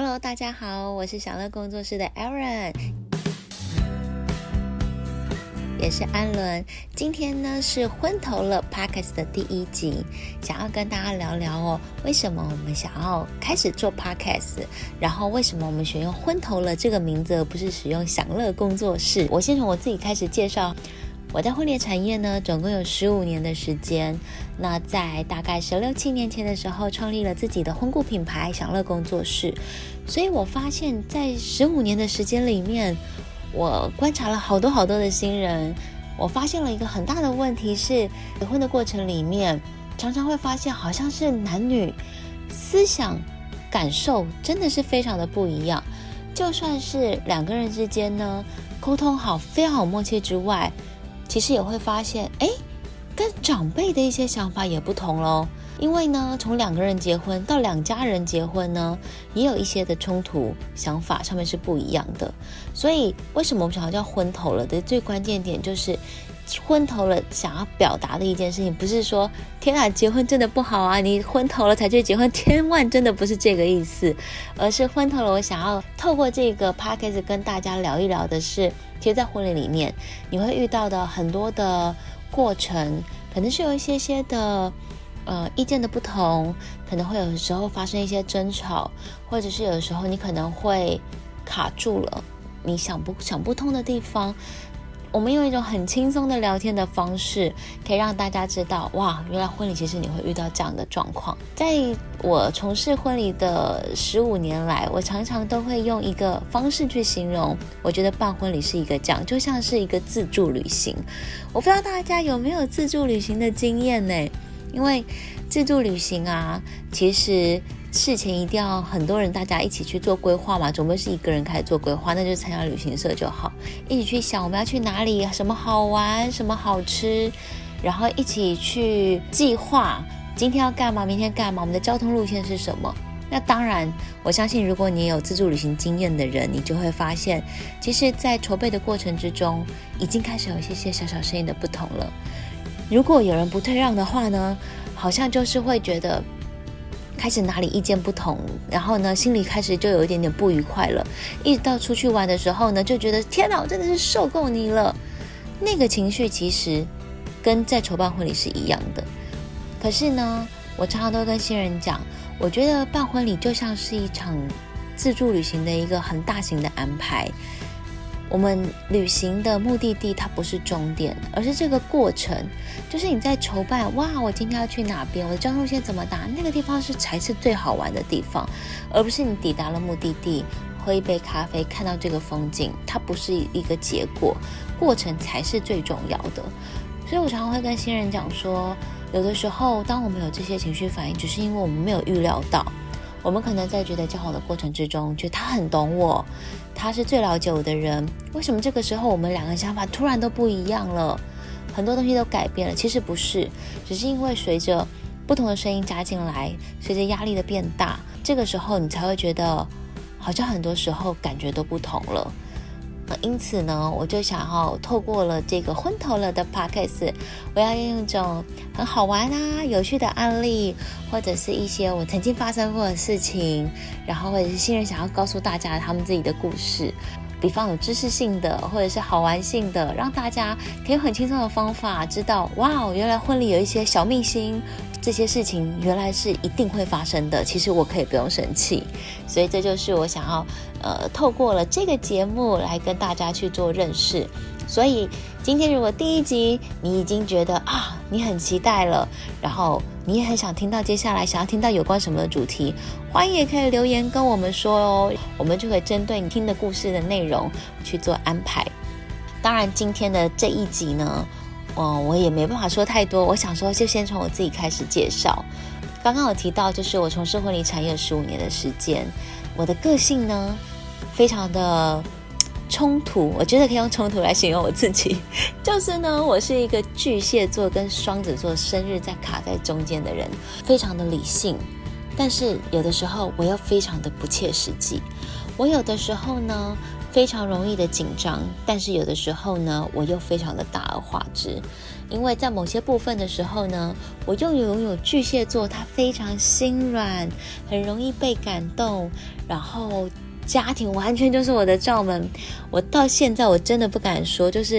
Hello，大家好，我是享乐工作室的 Aaron，也是安伦。今天呢是昏头了 Podcast 的第一集，想要跟大家聊聊哦，为什么我们想要开始做 Podcast，然后为什么我们选用昏头了这个名字，而不是使用享乐工作室？我先从我自己开始介绍。我在婚礼产业呢，总共有十五年的时间。那在大概十六七年前的时候，创立了自己的婚顾品牌享乐工作室。所以我发现，在十五年的时间里面，我观察了好多好多的新人。我发现了一个很大的问题是，结婚的过程里面，常常会发现好像是男女思想感受真的是非常的不一样。就算是两个人之间呢，沟通好，非常有默契之外。其实也会发现，哎，跟长辈的一些想法也不同喽。因为呢，从两个人结婚到两家人结婚呢，也有一些的冲突，想法上面是不一样的。所以，为什么我们想要叫昏头了的最关键点就是，昏头了想要表达的一件事情，不是说天啊，结婚真的不好啊，你昏头了才去结婚，千万真的不是这个意思，而是昏头了，我想要透过这个 p a c k a g e 跟大家聊一聊的是。其实，在婚礼里面，你会遇到的很多的过程，可能是有一些些的，呃，意见的不同，可能会有时候发生一些争吵，或者是有时候你可能会卡住了，你想不想不通的地方。我们用一种很轻松的聊天的方式，可以让大家知道，哇，原来婚礼其实你会遇到这样的状况。在我从事婚礼的十五年来，我常常都会用一个方式去形容，我觉得办婚礼是一个这样，就像是一个自助旅行。我不知道大家有没有自助旅行的经验呢？因为自助旅行啊，其实。事前一定要很多人，大家一起去做规划嘛，总不是一个人开始做规划，那就参加旅行社就好，一起去想我们要去哪里，什么好玩，什么好吃，然后一起去计划今天要干嘛，明天干嘛，我们的交通路线是什么。那当然，我相信如果你有自助旅行经验的人，你就会发现，其实，在筹备的过程之中，已经开始有一些些小小声音的不同了。如果有人不退让的话呢，好像就是会觉得。开始哪里意见不同，然后呢，心里开始就有一点点不愉快了。一直到出去玩的时候呢，就觉得天哪，我真的是受够你了。那个情绪其实跟在筹办婚礼是一样的。可是呢，我常常都跟新人讲，我觉得办婚礼就像是一场自助旅行的一个很大型的安排。我们旅行的目的地它不是终点，而是这个过程，就是你在筹办。哇，我今天要去哪边？我的交通线怎么打？那个地方是才是最好玩的地方，而不是你抵达了目的地，喝一杯咖啡，看到这个风景，它不是一个结果，过程才是最重要的。所以我常常会跟新人讲说，有的时候，当我们有这些情绪反应，只是因为我们没有预料到。我们可能在觉得交往的过程之中，觉得他很懂我，他是最了解我的人。为什么这个时候我们两个想法突然都不一样了？很多东西都改变了。其实不是，只是因为随着不同的声音加进来，随着压力的变大，这个时候你才会觉得，好像很多时候感觉都不同了。因此呢，我就想要透过了这个昏头了的 podcast，我要用一种很好玩啊、有趣的案例，或者是一些我曾经发生过的事情，然后或者是新人想要告诉大家他们自己的故事，比方有知识性的，或者是好玩性的，让大家可以很轻松的方法知道，哇，原来婚礼有一些小秘辛。这些事情原来是一定会发生的，其实我可以不用生气，所以这就是我想要呃透过了这个节目来跟大家去做认识。所以今天如果第一集你已经觉得啊你很期待了，然后你也很想听到接下来想要听到有关什么的主题，欢迎也可以留言跟我们说哦，我们就可以针对你听的故事的内容去做安排。当然今天的这一集呢。嗯，我也没办法说太多。我想说，就先从我自己开始介绍。刚刚有提到，就是我从事婚礼产业十五年的时间。我的个性呢，非常的冲突。我觉得可以用冲突来形容我自己。就是呢，我是一个巨蟹座跟双子座生日在卡在中间的人，非常的理性，但是有的时候我又非常的不切实际。我有的时候呢。非常容易的紧张，但是有的时候呢，我又非常的大而化之，因为在某些部分的时候呢，我又拥有巨蟹座，他非常心软，很容易被感动，然后。家庭完全就是我的罩门，我到现在我真的不敢说，就是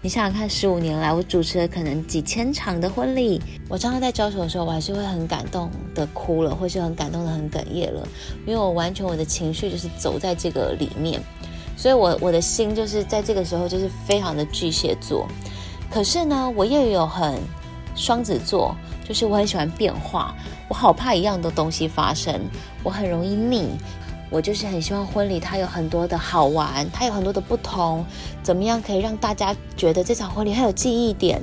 你想想看，十五年来我主持了可能几千场的婚礼，我常常在招手的时候，我还是会很感动的哭了，或是很感动的很哽咽了，因为我完全我的情绪就是走在这个里面，所以我我的心就是在这个时候就是非常的巨蟹座，可是呢，我又有很双子座，就是我很喜欢变化，我好怕一样的东西发生，我很容易腻。我就是很希望婚礼它有很多的好玩，它有很多的不同，怎么样可以让大家觉得这场婚礼很有记忆点？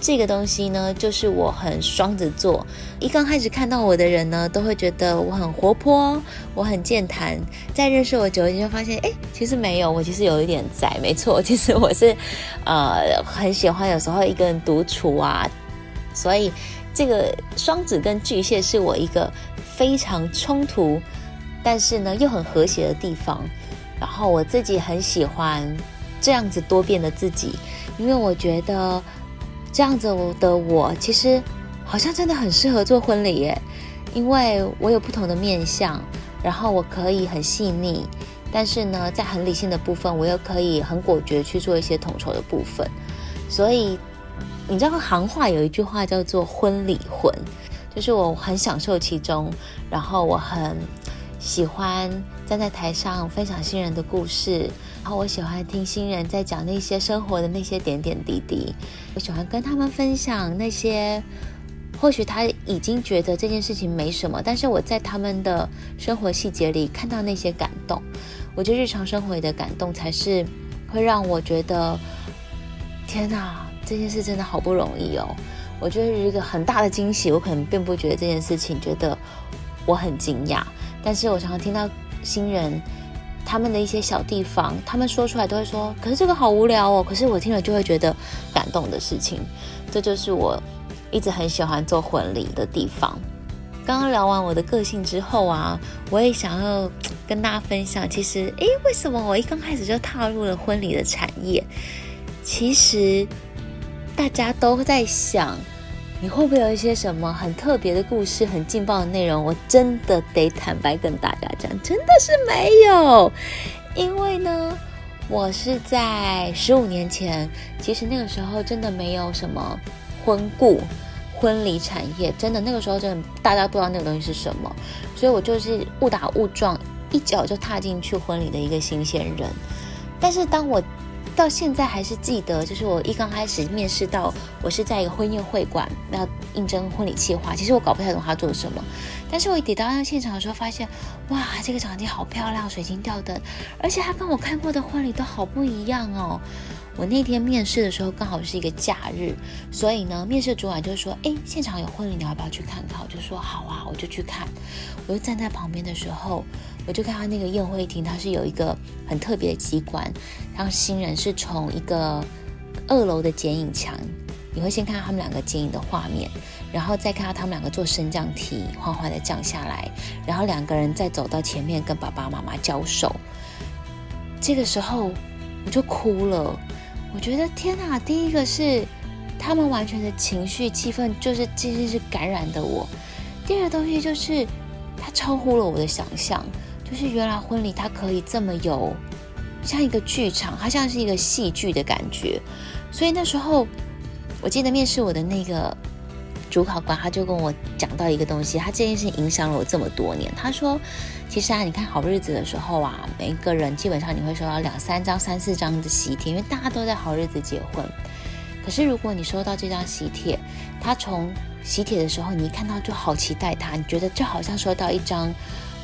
这个东西呢，就是我很双子座。一刚开始看到我的人呢，都会觉得我很活泼，我很健谈。在认识我久一点，就发现，哎，其实没有，我其实有一点宅。没错，其实我是，呃，很喜欢有时候一个人独处啊。所以，这个双子跟巨蟹是我一个非常冲突。但是呢，又很和谐的地方。然后我自己很喜欢这样子多变的自己，因为我觉得这样子的我其实好像真的很适合做婚礼耶。因为我有不同的面相，然后我可以很细腻，但是呢，在很理性的部分，我又可以很果决去做一些统筹的部分。所以你知道行话有一句话叫做“婚礼婚”，就是我很享受其中，然后我很。喜欢站在台上分享新人的故事，然后我喜欢听新人在讲那些生活的那些点点滴滴。我喜欢跟他们分享那些，或许他已经觉得这件事情没什么，但是我在他们的生活细节里看到那些感动。我觉得日常生活的感动才是会让我觉得，天哪，这件事真的好不容易哦！我觉得是一个很大的惊喜，我可能并不觉得这件事情，觉得我很惊讶。但是我常常听到新人他们的一些小地方，他们说出来都会说：“可是这个好无聊哦。”可是我听了就会觉得感动的事情，这就是我一直很喜欢做婚礼的地方。刚刚聊完我的个性之后啊，我也想要跟大家分享，其实诶，为什么我一刚开始就踏入了婚礼的产业？其实大家都在想。你会不会有一些什么很特别的故事、很劲爆的内容？我真的得坦白跟大家讲，真的是没有。因为呢，我是在十五年前，其实那个时候真的没有什么婚顾、婚礼产业，真的那个时候真的大家不知道那个东西是什么，所以我就是误打误撞，一脚就踏进去婚礼的一个新鲜人。但是当我到现在还是记得，就是我一刚开始面试到，我是在一个婚宴会馆要应征婚礼企划。其实我搞不太懂他做什么，但是我一抵到现场的时候，发现哇，这个场地好漂亮，水晶吊灯，而且他跟我看过的婚礼都好不一样哦。我那天面试的时候刚好是一个假日，所以呢，面试主管就说：“哎，现场有婚礼，你要不要去看看？”我就说：“好啊，我就去看。”我就站在旁边的时候，我就看到那个宴会厅，它是有一个很特别的机关，让新人是从一个二楼的剪影墙，你会先看到他们两个剪影的画面，然后再看到他们两个坐升降梯缓缓的降下来，然后两个人再走到前面跟爸爸妈妈交手。这个时候我就哭了。我觉得天哪！第一个是他们完全的情绪气氛，就是其实是感染的我。第二个东西就是它超乎了我的想象，就是原来婚礼它可以这么有像一个剧场，它像是一个戏剧的感觉。所以那时候我记得面试我的那个。主考官他就跟我讲到一个东西，他这件事情影响了我这么多年。他说：“其实啊，你看好日子的时候啊，每一个人基本上你会收到两三张、三四张的喜帖，因为大家都在好日子结婚。可是如果你收到这张喜帖，他从喜帖的时候你一看到就好期待他，你觉得就好像收到一张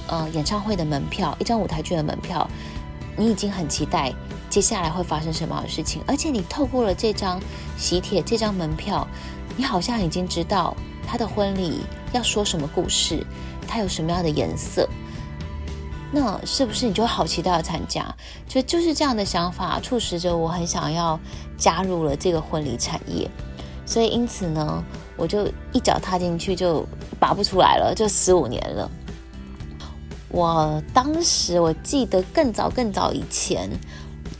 呃演唱会的门票、一张舞台剧的门票，你已经很期待接下来会发生什么样的事情，而且你透过了这张喜帖、这张门票。”你好像已经知道他的婚礼要说什么故事，他有什么样的颜色，那是不是你就好期待要参加？就就是这样的想法促使着我很想要加入了这个婚礼产业，所以因此呢，我就一脚踏进去就拔不出来了，就十五年了。我当时我记得更早更早以前。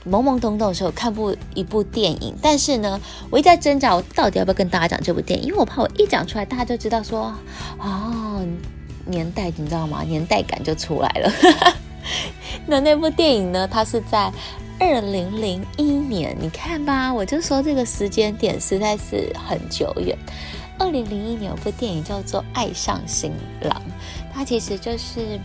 懵懵懂懂的时候看部一部电影，但是呢，我一直在挣扎，我到底要不要跟大家讲这部电影？因为我怕我一讲出来，大家就知道说，哦，年代你知道吗？年代感就出来了。那那部电影呢？它是在二零零一年，你看吧，我就说这个时间点实在是很久远。二零零一年有部电影叫做《爱上新郎》，它其实就是，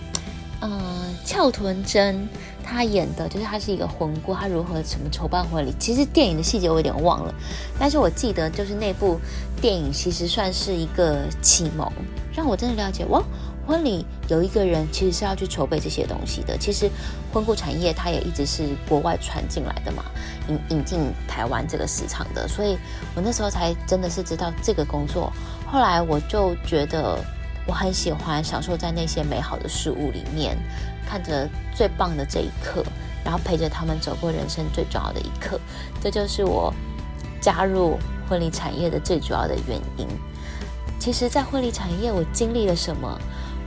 嗯，翘臀真。他演的就是他是一个婚姑，他如何什么筹办婚礼？其实电影的细节我有点忘了，但是我记得就是那部电影其实算是一个启蒙，让我真的了解哇，婚礼有一个人其实是要去筹备这些东西的。其实婚顾产业它也一直是国外传进来的嘛，引引进台湾这个市场的，所以我那时候才真的是知道这个工作。后来我就觉得。我很喜欢享受在那些美好的事物里面，看着最棒的这一刻，然后陪着他们走过人生最重要的一刻。这就是我加入婚礼产业的最主要的原因。其实，在婚礼产业，我经历了什么？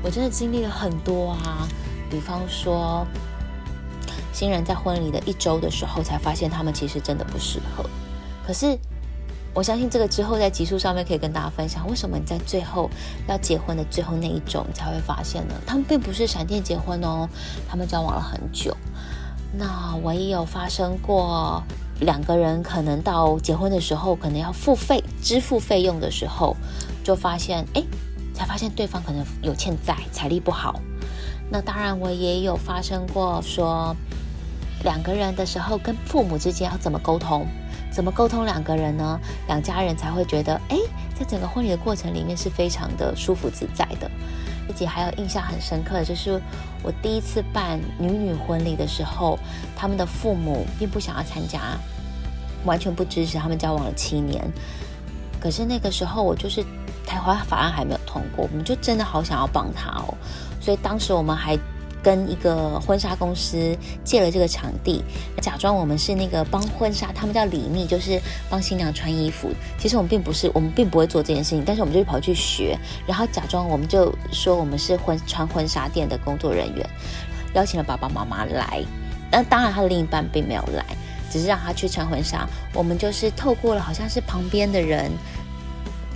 我真的经历了很多啊。比方说，新人在婚礼的一周的时候，才发现他们其实真的不适合。可是。我相信这个之后在集数上面可以跟大家分享，为什么你在最后要结婚的最后那一种才会发现呢？他们并不是闪电结婚哦，他们交往了很久。那我也有发生过两个人可能到结婚的时候，可能要付费支付费用的时候，就发现哎，才发现对方可能有欠债，财力不好。那当然我也有发生过说两个人的时候，跟父母之间要怎么沟通。怎么沟通两个人呢？两家人才会觉得，哎，在整个婚礼的过程里面是非常的舒服自在的。自己还有印象很深刻的就是我第一次办女女婚礼的时候，他们的父母并不想要参加，完全不支持。他们交往了七年，可是那个时候我就是台湾法案还没有通过，我们就真的好想要帮他哦。所以当时我们还。跟一个婚纱公司借了这个场地，假装我们是那个帮婚纱，他们叫礼密，就是帮新娘穿衣服。其实我们并不是，我们并不会做这件事情，但是我们就跑去学，然后假装我们就说我们是婚穿婚纱店的工作人员，邀请了爸爸妈妈来。那当然他的另一半并没有来，只是让他去穿婚纱。我们就是透过了好像是旁边的人，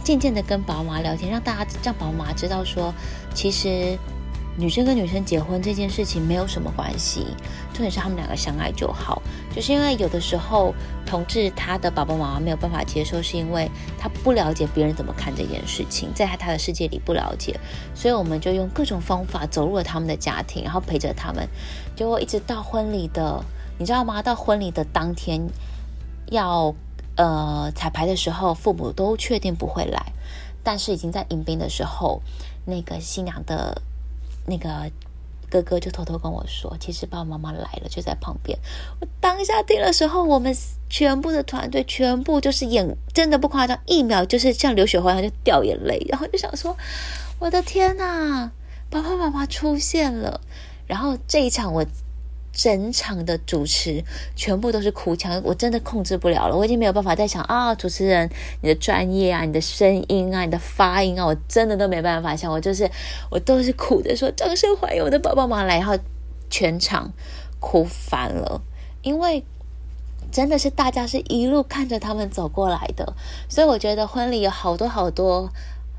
渐渐的跟宝妈聊天，让大家让宝妈知道说，其实。女生跟女生结婚这件事情没有什么关系，重点是他们两个相爱就好。就是因为有的时候同志他的爸爸妈妈没有办法接受，是因为他不了解别人怎么看这件事情，在他的世界里不了解，所以我们就用各种方法走入了他们的家庭，然后陪着他们，结果一直到婚礼的，你知道吗？到婚礼的当天要呃彩排的时候，父母都确定不会来，但是已经在迎宾的时候，那个新娘的。那个哥哥就偷偷跟我说，其实爸爸妈妈来了，就在旁边。我当下听的时候，我们全部的团队全部就是眼真的不夸张，一秒就是像流血花一样就掉眼泪，然后就想说，我的天呐，爸爸妈妈出现了。然后这一场我。整场的主持全部都是哭腔，我真的控制不了了，我已经没有办法再想啊，主持人你的专业啊，你的声音啊，你的发音啊，我真的都没办法想，我就是我都是哭着说掌声欢迎我的爸爸妈妈来，然后全场哭翻了，因为真的是大家是一路看着他们走过来的，所以我觉得婚礼有好多好多。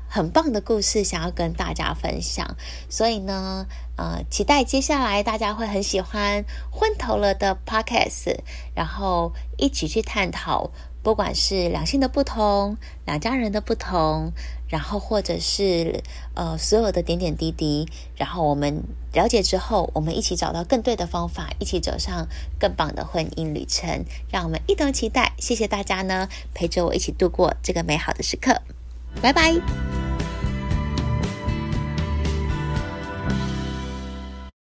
很棒的故事想要跟大家分享，所以呢，呃，期待接下来大家会很喜欢昏头了的 podcast，然后一起去探讨，不管是两性的不同、两家人的不同，然后或者是呃所有的点点滴滴，然后我们了解之后，我们一起找到更对的方法，一起走上更棒的婚姻旅程，让我们一同期待。谢谢大家呢，陪着我一起度过这个美好的时刻，拜拜。